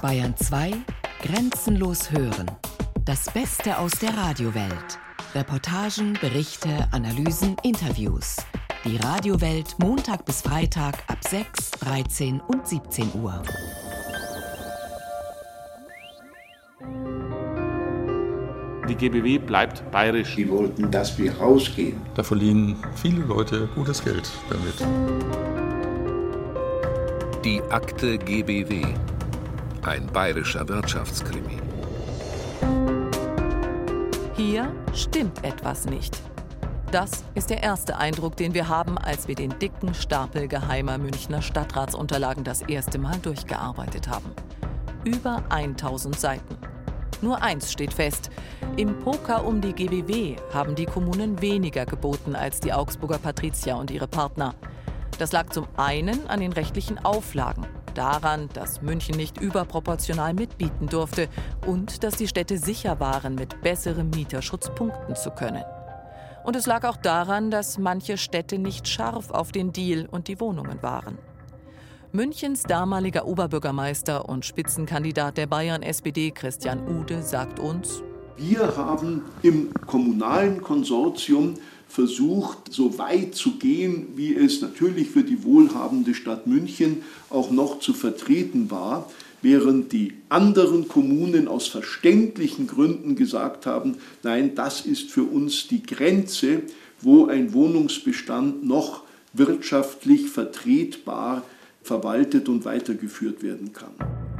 Bayern 2 Grenzenlos hören. Das Beste aus der Radiowelt. Reportagen, Berichte, Analysen, Interviews. Die Radiowelt Montag bis Freitag ab 6, 13 und 17 Uhr. Die GBW bleibt bayerisch. Die wollten, dass wir rausgehen. Da verlieren viele Leute gutes Geld damit. Die Akte GBW. Ein bayerischer Wirtschaftskrimi. Hier stimmt etwas nicht. Das ist der erste Eindruck, den wir haben, als wir den dicken Stapel geheimer Münchner Stadtratsunterlagen das erste Mal durchgearbeitet haben. Über 1000 Seiten. Nur eins steht fest. Im Poker um die GBW haben die Kommunen weniger geboten als die Augsburger Patrizier und ihre Partner. Das lag zum einen an den rechtlichen Auflagen, daran, dass München nicht überproportional mitbieten durfte und dass die Städte sicher waren, mit besserem Mieterschutz punkten zu können. Und es lag auch daran, dass manche Städte nicht scharf auf den Deal und die Wohnungen waren. Münchens damaliger Oberbürgermeister und Spitzenkandidat der Bayern-SPD Christian Ude sagt uns, wir haben im kommunalen Konsortium versucht, so weit zu gehen, wie es natürlich für die wohlhabende Stadt München auch noch zu vertreten war, während die anderen Kommunen aus verständlichen Gründen gesagt haben, nein, das ist für uns die Grenze, wo ein Wohnungsbestand noch wirtschaftlich vertretbar verwaltet und weitergeführt werden kann.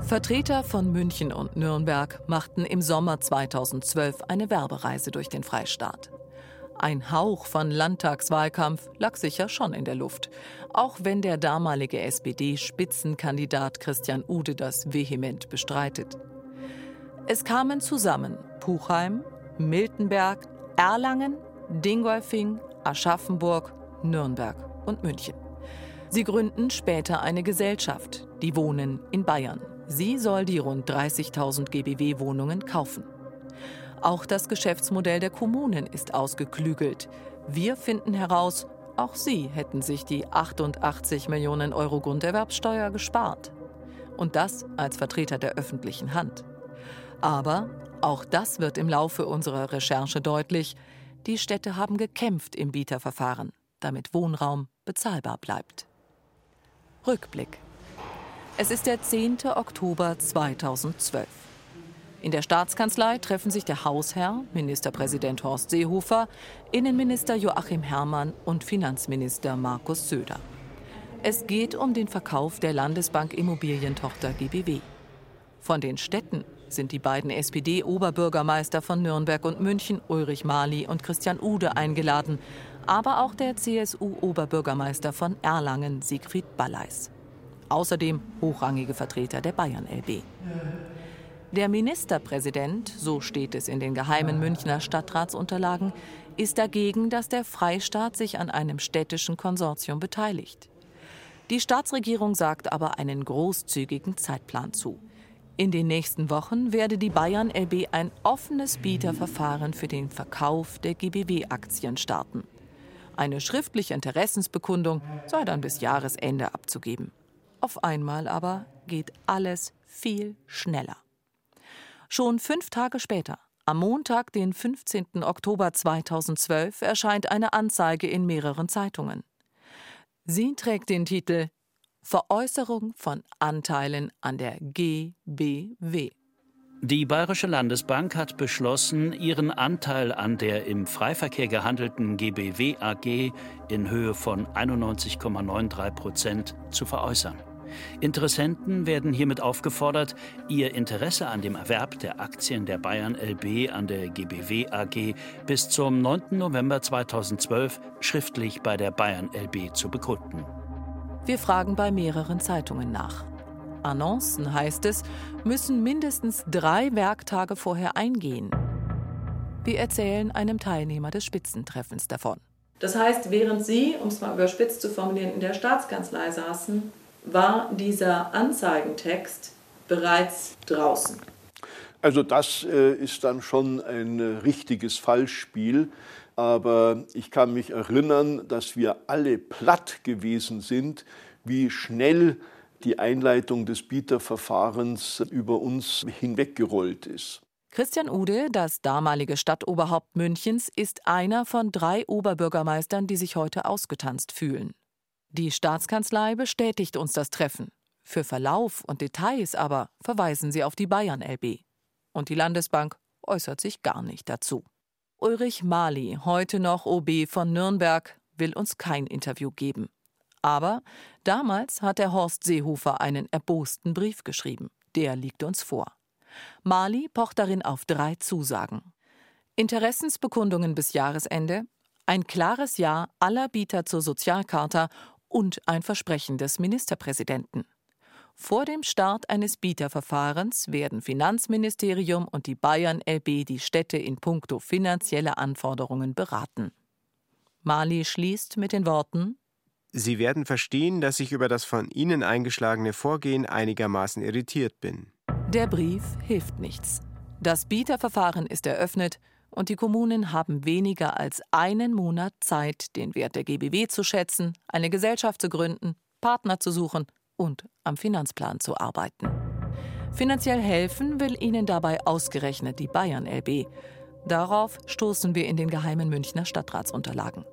Vertreter von München und Nürnberg machten im Sommer 2012 eine Werbereise durch den Freistaat. Ein Hauch von Landtagswahlkampf lag sicher schon in der Luft, auch wenn der damalige SPD-Spitzenkandidat Christian Ude das vehement bestreitet. Es kamen zusammen Puchheim, Miltenberg, Erlangen, Dingolfing, Aschaffenburg, Nürnberg und München. Sie gründen später eine Gesellschaft, die Wohnen in Bayern. Sie soll die rund 30.000 GBW-Wohnungen kaufen. Auch das Geschäftsmodell der Kommunen ist ausgeklügelt. Wir finden heraus, auch sie hätten sich die 88 Millionen Euro Grunderwerbsteuer gespart. Und das als Vertreter der öffentlichen Hand. Aber auch das wird im Laufe unserer Recherche deutlich. Die Städte haben gekämpft im Bieterverfahren, damit Wohnraum bezahlbar bleibt. Rückblick. Es ist der 10. Oktober 2012. In der Staatskanzlei treffen sich der Hausherr, Ministerpräsident Horst Seehofer, Innenminister Joachim Herrmann und Finanzminister Markus Söder. Es geht um den Verkauf der Landesbank Immobilientochter GBW. Von den Städten sind die beiden SPD-Oberbürgermeister von Nürnberg und München, Ulrich Mali und Christian Ude, eingeladen, aber auch der CSU-Oberbürgermeister von Erlangen, Siegfried Balleis. Außerdem hochrangige Vertreter der Bayern-LB. Der Ministerpräsident, so steht es in den geheimen Münchner Stadtratsunterlagen, ist dagegen, dass der Freistaat sich an einem städtischen Konsortium beteiligt. Die Staatsregierung sagt aber einen großzügigen Zeitplan zu. In den nächsten Wochen werde die Bayern LB ein offenes Bieterverfahren für den Verkauf der GBW-Aktien starten. Eine schriftliche Interessensbekundung sei dann bis Jahresende abzugeben. Auf einmal aber geht alles viel schneller. Schon fünf Tage später, am Montag, den 15. Oktober 2012, erscheint eine Anzeige in mehreren Zeitungen. Sie trägt den Titel Veräußerung von Anteilen an der GBW. Die Bayerische Landesbank hat beschlossen, ihren Anteil an der im Freiverkehr gehandelten GBW AG in Höhe von 91,93 Prozent zu veräußern. Interessenten werden hiermit aufgefordert, ihr Interesse an dem Erwerb der Aktien der Bayern LB an der GBW AG bis zum 9. November 2012 schriftlich bei der Bayern LB zu bekunden. Wir fragen bei mehreren Zeitungen nach. Annoncen, heißt es, müssen mindestens drei Werktage vorher eingehen. Wir erzählen einem Teilnehmer des Spitzentreffens davon. Das heißt, während Sie, um es mal überspitzt zu formulieren, in der Staatskanzlei saßen, war dieser Anzeigentext bereits draußen. Also das äh, ist dann schon ein äh, richtiges Fallspiel. Aber ich kann mich erinnern, dass wir alle platt gewesen sind, wie schnell die Einleitung des Bieterverfahrens über uns hinweggerollt ist. Christian Ude, das damalige Stadtoberhaupt Münchens, ist einer von drei Oberbürgermeistern, die sich heute ausgetanzt fühlen. Die Staatskanzlei bestätigt uns das Treffen. Für Verlauf und Details aber verweisen sie auf die Bayern LB. Und die Landesbank äußert sich gar nicht dazu. Ulrich Mali, heute noch OB von Nürnberg, will uns kein Interview geben. Aber damals hat der Horst Seehofer einen erbosten Brief geschrieben. Der liegt uns vor. Mali pocht darin auf drei Zusagen. Interessensbekundungen bis Jahresende, ein klares Ja aller Bieter zur Sozialcharta und ein Versprechen des Ministerpräsidenten. Vor dem Start eines Bieterverfahrens werden Finanzministerium und die Bayern LB die Städte in puncto finanzielle Anforderungen beraten. Mali schließt mit den Worten Sie werden verstehen, dass ich über das von Ihnen eingeschlagene Vorgehen einigermaßen irritiert bin. Der Brief hilft nichts. Das Bieterverfahren ist eröffnet und die Kommunen haben weniger als einen Monat Zeit, den Wert der GBW zu schätzen, eine Gesellschaft zu gründen, Partner zu suchen und am Finanzplan zu arbeiten. Finanziell helfen will ihnen dabei ausgerechnet die Bayern LB. Darauf stoßen wir in den geheimen Münchner Stadtratsunterlagen.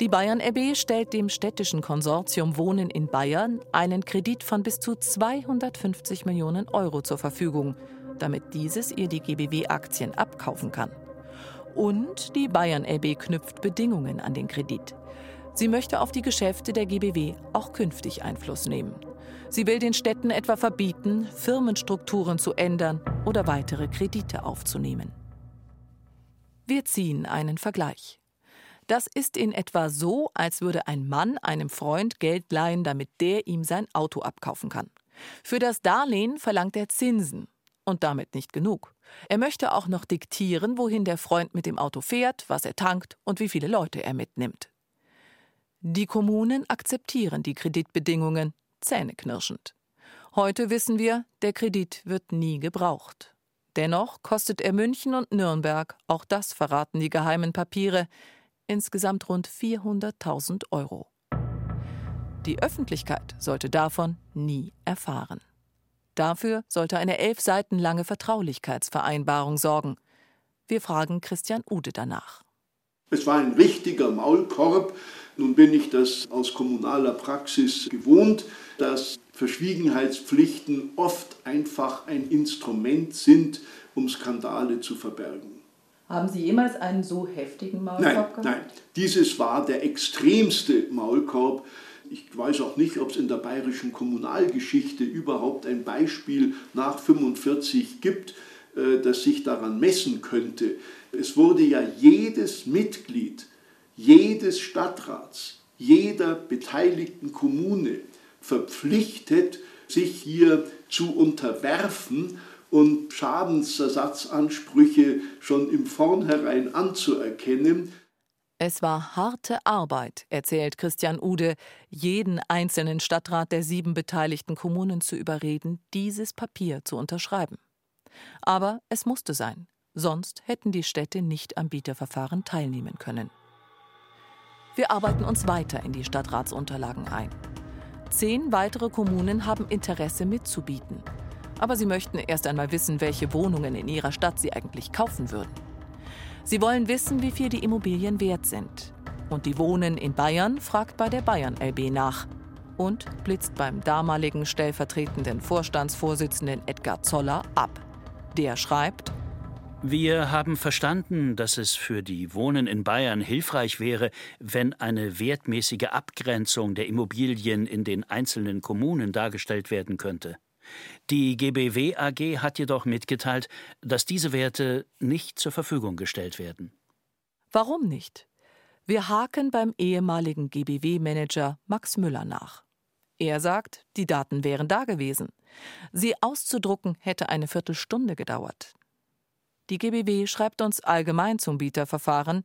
Die Bayern RB stellt dem städtischen Konsortium Wohnen in Bayern einen Kredit von bis zu 250 Millionen Euro zur Verfügung, damit dieses ihr die GBW-Aktien abkaufen kann. Und die Bayern RB knüpft Bedingungen an den Kredit. Sie möchte auf die Geschäfte der GBW auch künftig Einfluss nehmen. Sie will den Städten etwa verbieten, Firmenstrukturen zu ändern oder weitere Kredite aufzunehmen. Wir ziehen einen Vergleich. Das ist in etwa so, als würde ein Mann einem Freund Geld leihen, damit der ihm sein Auto abkaufen kann. Für das Darlehen verlangt er Zinsen. Und damit nicht genug. Er möchte auch noch diktieren, wohin der Freund mit dem Auto fährt, was er tankt und wie viele Leute er mitnimmt. Die Kommunen akzeptieren die Kreditbedingungen zähneknirschend. Heute wissen wir, der Kredit wird nie gebraucht. Dennoch kostet er München und Nürnberg, auch das verraten die geheimen Papiere, insgesamt rund 400.000 Euro. Die Öffentlichkeit sollte davon nie erfahren. Dafür sollte eine elf Seiten lange Vertraulichkeitsvereinbarung sorgen. Wir fragen Christian Ude danach. Es war ein richtiger Maulkorb. Nun bin ich das aus kommunaler Praxis gewohnt, dass Verschwiegenheitspflichten oft einfach ein Instrument sind, um Skandale zu verbergen. Haben Sie jemals einen so heftigen Maulkorb nein, gehabt? Nein, dieses war der extremste Maulkorb. Ich weiß auch nicht, ob es in der bayerischen Kommunalgeschichte überhaupt ein Beispiel nach 45 gibt, äh, das sich daran messen könnte. Es wurde ja jedes Mitglied, jedes Stadtrats, jeder beteiligten Kommune verpflichtet, sich hier zu unterwerfen und Schadensersatzansprüche schon im Vornherein anzuerkennen. Es war harte Arbeit, erzählt Christian Ude, jeden einzelnen Stadtrat der sieben beteiligten Kommunen zu überreden, dieses Papier zu unterschreiben. Aber es musste sein, sonst hätten die Städte nicht am Bieterverfahren teilnehmen können. Wir arbeiten uns weiter in die Stadtratsunterlagen ein. Zehn weitere Kommunen haben Interesse mitzubieten aber sie möchten erst einmal wissen, welche Wohnungen in ihrer Stadt sie eigentlich kaufen würden. Sie wollen wissen, wie viel die Immobilien wert sind. Und die Wohnen in Bayern fragt bei der Bayern LB nach und blitzt beim damaligen stellvertretenden Vorstandsvorsitzenden Edgar Zoller ab. Der schreibt, wir haben verstanden, dass es für die Wohnen in Bayern hilfreich wäre, wenn eine wertmäßige Abgrenzung der Immobilien in den einzelnen Kommunen dargestellt werden könnte. Die GBW AG hat jedoch mitgeteilt, dass diese Werte nicht zur Verfügung gestellt werden. Warum nicht? Wir haken beim ehemaligen GBW-Manager Max Müller nach. Er sagt, die Daten wären da gewesen. Sie auszudrucken hätte eine Viertelstunde gedauert. Die GBW schreibt uns allgemein zum Bieterverfahren,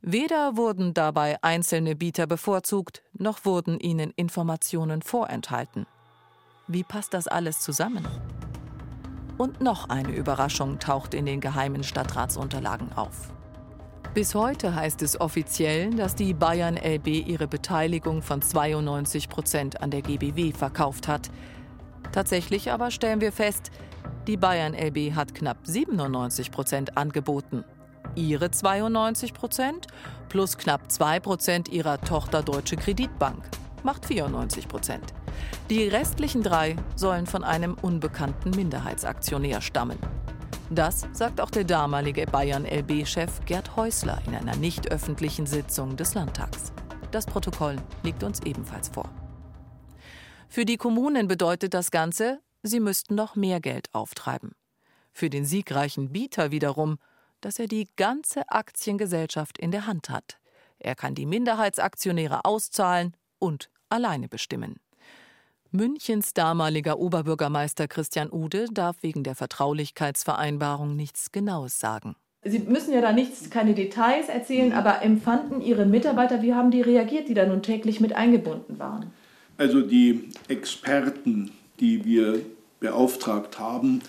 weder wurden dabei einzelne Bieter bevorzugt, noch wurden ihnen Informationen vorenthalten. Wie passt das alles zusammen? Und noch eine Überraschung taucht in den geheimen Stadtratsunterlagen auf. Bis heute heißt es offiziell, dass die Bayern LB ihre Beteiligung von 92 Prozent an der GBW verkauft hat. Tatsächlich aber stellen wir fest, die Bayern LB hat knapp 97 Prozent angeboten. Ihre 92 Prozent plus knapp 2 Prozent ihrer Tochter Deutsche Kreditbank macht 94 Prozent. Die restlichen drei sollen von einem unbekannten Minderheitsaktionär stammen. Das sagt auch der damalige Bayern-LB-Chef Gerd Häusler in einer nicht öffentlichen Sitzung des Landtags. Das Protokoll liegt uns ebenfalls vor. Für die Kommunen bedeutet das Ganze, sie müssten noch mehr Geld auftreiben. Für den siegreichen Bieter wiederum, dass er die ganze Aktiengesellschaft in der Hand hat. Er kann die Minderheitsaktionäre auszahlen und alleine bestimmen. Münchens damaliger Oberbürgermeister Christian Ude darf wegen der Vertraulichkeitsvereinbarung nichts Genaues sagen. Sie müssen ja da nichts, keine Details erzählen, aber empfanden Ihre Mitarbeiter, wie haben die reagiert, die da nun täglich mit eingebunden waren? Also die Experten, die wir beauftragt haben,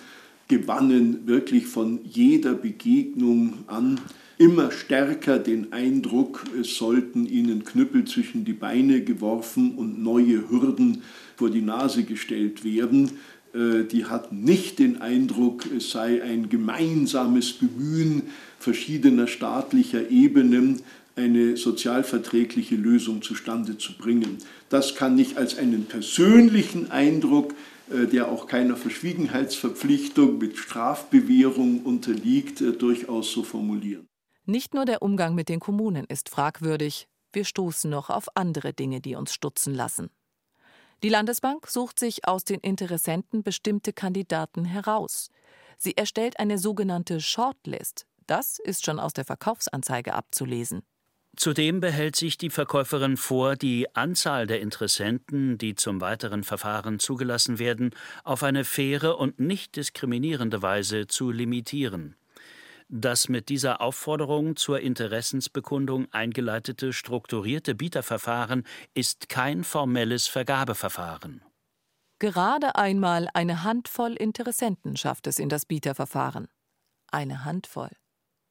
gewannen wirklich von jeder Begegnung an immer stärker den Eindruck, es sollten ihnen Knüppel zwischen die Beine geworfen und neue Hürden vor die Nase gestellt werden. Äh, die hatten nicht den Eindruck, es sei ein gemeinsames Bemühen verschiedener staatlicher Ebenen, eine sozialverträgliche Lösung zustande zu bringen. Das kann ich als einen persönlichen Eindruck, äh, der auch keiner Verschwiegenheitsverpflichtung mit Strafbewährung unterliegt, äh, durchaus so formulieren. Nicht nur der Umgang mit den Kommunen ist fragwürdig, wir stoßen noch auf andere Dinge, die uns stutzen lassen. Die Landesbank sucht sich aus den Interessenten bestimmte Kandidaten heraus. Sie erstellt eine sogenannte Shortlist. Das ist schon aus der Verkaufsanzeige abzulesen. Zudem behält sich die Verkäuferin vor, die Anzahl der Interessenten, die zum weiteren Verfahren zugelassen werden, auf eine faire und nicht diskriminierende Weise zu limitieren. Das mit dieser Aufforderung zur Interessensbekundung eingeleitete strukturierte Bieterverfahren ist kein formelles Vergabeverfahren. Gerade einmal eine Handvoll Interessenten schafft es in das Bieterverfahren. Eine Handvoll.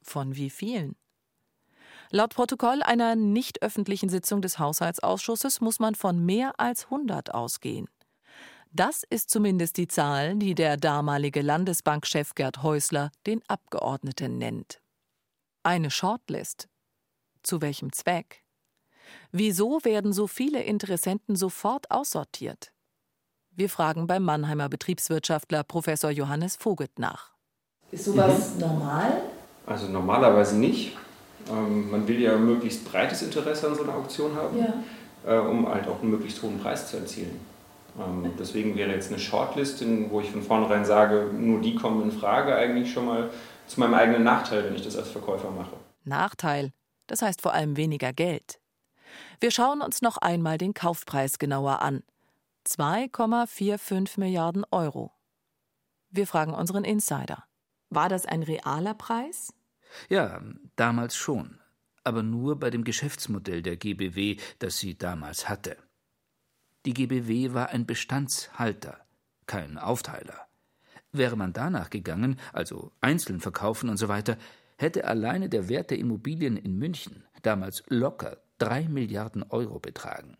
Von wie vielen? Laut Protokoll einer nicht öffentlichen Sitzung des Haushaltsausschusses muss man von mehr als 100 ausgehen. Das ist zumindest die Zahl, die der damalige Landesbankchef Gerd Häusler den Abgeordneten nennt. Eine Shortlist. Zu welchem Zweck? Wieso werden so viele Interessenten sofort aussortiert? Wir fragen beim Mannheimer Betriebswirtschaftler Professor Johannes Vogelt nach. Ist sowas mhm. normal? Also normalerweise nicht. Ähm, man will ja möglichst breites Interesse an so einer Auktion haben, ja. äh, um halt auch einen möglichst hohen Preis zu erzielen. Ähm, deswegen wäre jetzt eine Shortlist, wo ich von vornherein sage, nur die kommen in Frage, eigentlich schon mal zu meinem eigenen Nachteil, wenn ich das als Verkäufer mache. Nachteil, das heißt vor allem weniger Geld. Wir schauen uns noch einmal den Kaufpreis genauer an. 2,45 Milliarden Euro. Wir fragen unseren Insider. War das ein realer Preis? Ja, damals schon. Aber nur bei dem Geschäftsmodell der GBW, das sie damals hatte. Die GBW war ein Bestandshalter, kein Aufteiler. Wäre man danach gegangen, also einzeln verkaufen und so weiter, hätte alleine der Wert der Immobilien in München damals locker drei Milliarden Euro betragen.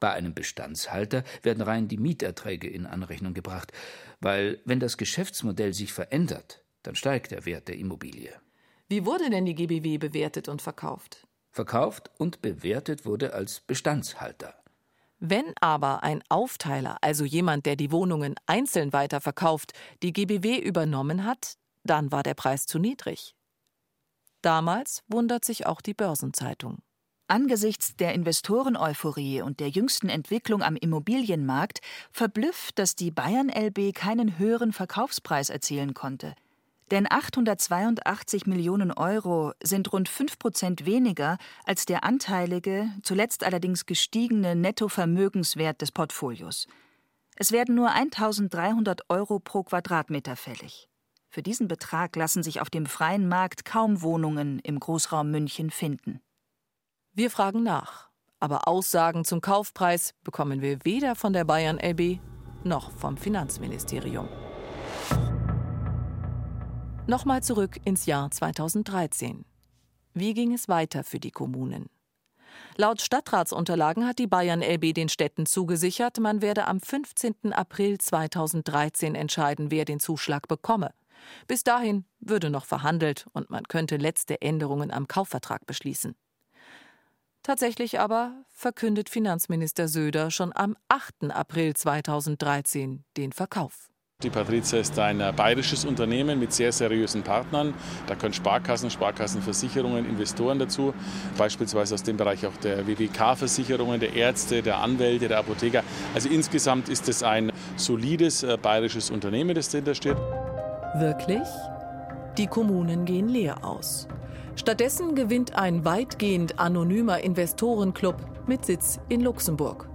Bei einem Bestandshalter werden rein die Mieterträge in Anrechnung gebracht, weil wenn das Geschäftsmodell sich verändert, dann steigt der Wert der Immobilie. Wie wurde denn die GBW bewertet und verkauft? Verkauft und bewertet wurde als Bestandshalter. Wenn aber ein Aufteiler, also jemand, der die Wohnungen einzeln weiterverkauft, die GBW übernommen hat, dann war der Preis zu niedrig. Damals wundert sich auch die Börsenzeitung. Angesichts der Investoreneuphorie und der jüngsten Entwicklung am Immobilienmarkt verblüfft, dass die Bayern LB keinen höheren Verkaufspreis erzielen konnte. Denn 882 Millionen Euro sind rund 5 Prozent weniger als der anteilige, zuletzt allerdings gestiegene Nettovermögenswert des Portfolios. Es werden nur 1300 Euro pro Quadratmeter fällig. Für diesen Betrag lassen sich auf dem freien Markt kaum Wohnungen im Großraum München finden. Wir fragen nach, aber Aussagen zum Kaufpreis bekommen wir weder von der Bayern LB noch vom Finanzministerium. Nochmal zurück ins Jahr 2013. Wie ging es weiter für die Kommunen? Laut Stadtratsunterlagen hat die Bayern LB den Städten zugesichert, man werde am 15. April 2013 entscheiden, wer den Zuschlag bekomme. Bis dahin würde noch verhandelt und man könnte letzte Änderungen am Kaufvertrag beschließen. Tatsächlich aber verkündet Finanzminister Söder schon am 8. April 2013 den Verkauf. Die Patrizia ist ein äh, bayerisches Unternehmen mit sehr seriösen Partnern. Da können Sparkassen, Sparkassenversicherungen, Investoren dazu, beispielsweise aus dem Bereich auch der WWK-Versicherungen, der Ärzte, der Anwälte, der Apotheker. Also insgesamt ist es ein solides äh, bayerisches Unternehmen, das dahinter steht. Wirklich? Die Kommunen gehen leer aus. Stattdessen gewinnt ein weitgehend anonymer Investorenclub mit Sitz in Luxemburg.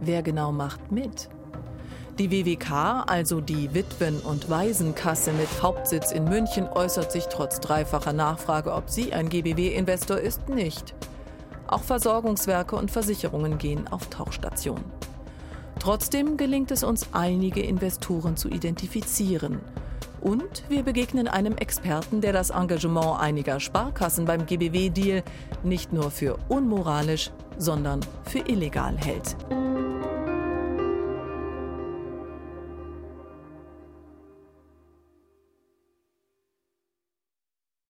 Wer genau macht mit? Die WWK, also die Witwen- und Waisenkasse mit Hauptsitz in München, äußert sich trotz dreifacher Nachfrage, ob sie ein GBW-Investor ist, nicht. Auch Versorgungswerke und Versicherungen gehen auf Tauchstation. Trotzdem gelingt es uns, einige Investoren zu identifizieren. Und wir begegnen einem Experten, der das Engagement einiger Sparkassen beim GBW-Deal nicht nur für unmoralisch, sondern für illegal hält.